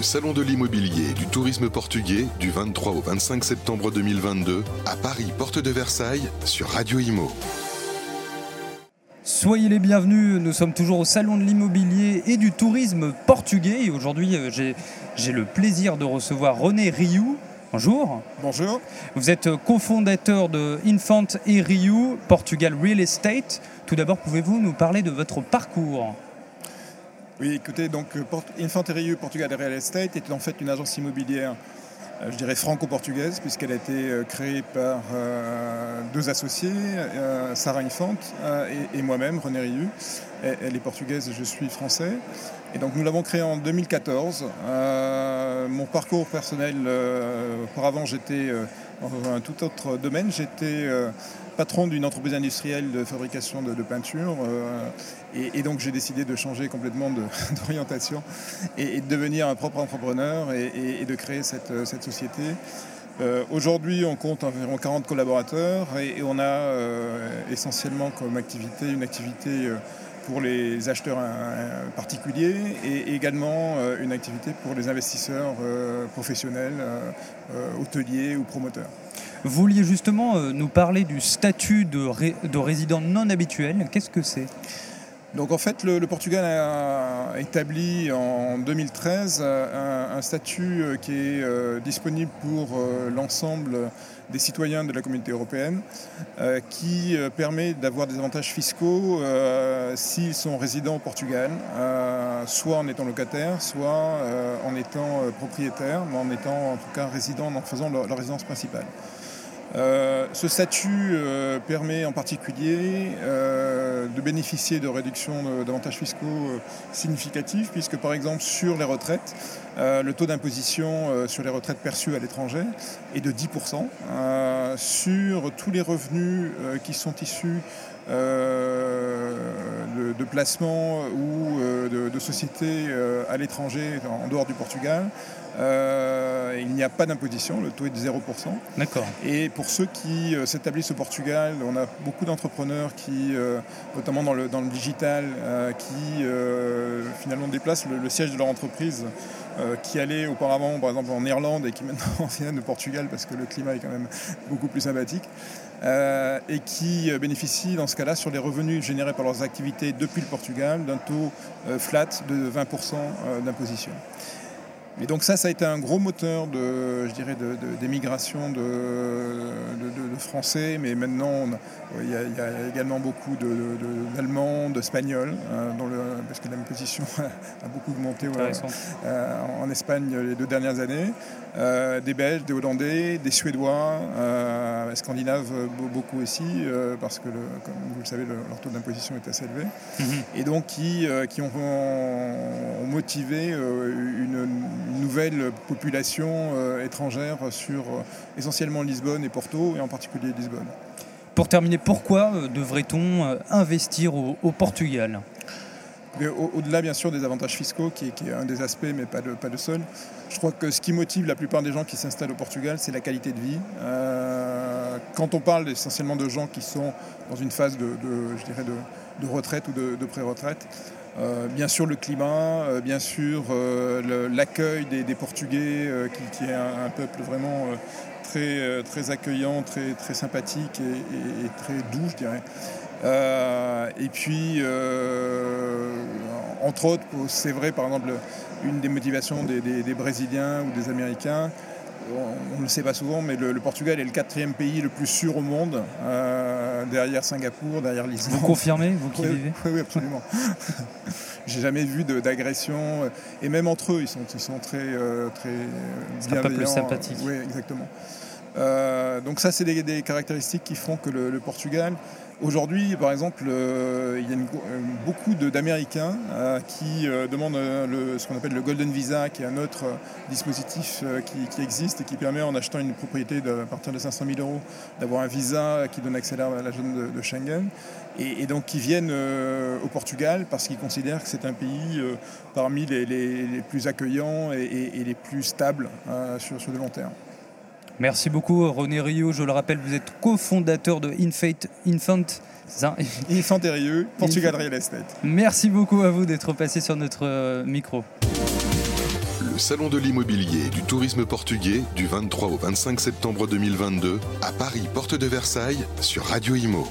le Salon de l'immobilier et du tourisme portugais du 23 au 25 septembre 2022 à Paris, porte de Versailles, sur Radio Imo. Soyez les bienvenus, nous sommes toujours au Salon de l'immobilier et du tourisme portugais et aujourd'hui euh, j'ai le plaisir de recevoir René Rioux. Bonjour. Bonjour. Vous êtes cofondateur de Infant et Rioux Portugal Real Estate. Tout d'abord, pouvez-vous nous parler de votre parcours? Oui, écoutez, donc euh, Infanterio Portugal Real Estate est en fait une agence immobilière, euh, je dirais franco-portugaise, puisqu'elle a été euh, créée par deux associés, Sarah Infant et, moi-même, René Riu. Elle est portugaise et je suis français. Et donc nous l'avons créée en 2014. mon parcours personnel, auparavant j'étais dans un tout autre domaine. J'étais patron d'une entreprise industrielle de fabrication de, peinture. Euh, et, donc j'ai décidé de changer complètement d'orientation et, de devenir un propre entrepreneur et, de créer cette, société. Euh, aujourd'hui, on compte environ 40 collaborateurs et, on a euh, essentiellement comme activité une activité pour les acheteurs particuliers et également une activité pour les investisseurs professionnels, hôteliers ou promoteurs. Vous vouliez justement euh, nous parler du statut de résident non habituel. Qu'est-ce que c'est? Donc en fait, le, Portugal a établi en 2013 euh, un, statut euh, qui est disponible pour l'ensemble des citoyens de la communauté européenne, qui permet d'avoir des avantages fiscaux s'ils sont résidents au Portugal, soit en étant locataires, soit en étant propriétaires, mais en étant en tout cas résidents en faisant leur résidence principale. Euh, ce statut euh, permet en particulier euh, de bénéficier de réductions d'avantages fiscaux significatifs, puisque par exemple sur les retraites, le taux d'imposition sur les retraites perçues à l'étranger est de 10%. sur tous les revenus qui sont issus de, placements ou de, sociétés à l'étranger, en dehors du Portugal, euh, il n'y a pas d'imposition, le taux est de 0%. D'accord. Et pour ceux qui euh, s'établissent au Portugal, on a beaucoup d'entrepreneurs qui, euh, notamment dans le, dans le digital, qui finalement déplacent le, siège de leur entreprise qui allait auparavant, par exemple, en Irlande et qui maintenant viennent au Portugal parce que le climat est quand même beaucoup plus sympathique. et qui bénéficient dans ce cas-là sur les revenus générés par leurs activités depuis le Portugal d'un taux flat de 20% d'imposition. Et donc ça, ça a été un gros moteur de, je dirais, d'émigration de, de, Français, mais maintenant il, y a, également beaucoup d'Allemands, d'Espagnols, hein, parce que la position a beaucoup augmenté euh, en Espagne les deux dernières années. Euh, des Belges, des Hollandais, des Suédois, euh, Scandinaves beaucoup aussi, euh, parce que, comme vous le savez, leur taux d'imposition est assez élevé, mhm. et donc qui, qui ont, motivé une, nouvelle population étrangère sur essentiellement Lisbonne et Porto, et en particulier Lisbonne. Pour terminer, pourquoi devrait-on investir au Portugal? Au-delà, bien sûr, des avantages fiscaux, qui est, un des aspects, mais pas le, pas seul, je crois que ce qui motive la plupart des gens qui s'installent au Portugal, c'est la qualité de vie. Euh, quand on parle essentiellement de gens qui sont dans une phase de, je dirais de, retraite ou de, pré-retraite, euh, bien sûr le climat, euh, bien sûr l'accueil des, Portugais, qui, est un, peuple vraiment très, très accueillant, très, très sympathique et, très doux, je dirais. Euh, et puis, euh, entre autres, c'est vrai, par exemple, une des motivations des, Brésiliens ou des Américains, on ne le sait pas souvent, mais le, Portugal est le quatrième pays le plus sûr au monde, euh, derrière Singapour, derrière l'Islande. Vous confirmez, vous qui vivez Oui, absolument. J'ai jamais vu d'agression, et même entre eux, ils sont, ils sont très, très bienveillants. un peuple sympathique. Oui, exactement. Donc ça, c'est des, caractéristiques qui font que le Portugal Aujourd'hui, par exemple, euh, il y a euh, beaucoup d'Américains euh, qui demandent ce qu'on appelle le Golden Visa, qui est un autre dispositif qui, existe et qui permet, en achetant une propriété à partir de 500 000 euros, d'avoir un visa qui donne accès à la zone de, Schengen. Et, donc qui viennent au Portugal parce qu'ils considèrent que c'est un pays parmi les, plus accueillants et, les plus stables sur le long terme. Merci beaucoup René Rio, je le rappelle, vous êtes cofondateur de Infant, Infant Infant et Portugal Real Estate. Merci beaucoup à vous d'être passé sur notre euh, micro. le Salon de l'immobilier et du tourisme portugais du 23 au 25 septembre 2022 à Paris, porte de Versailles, sur Radio Imo.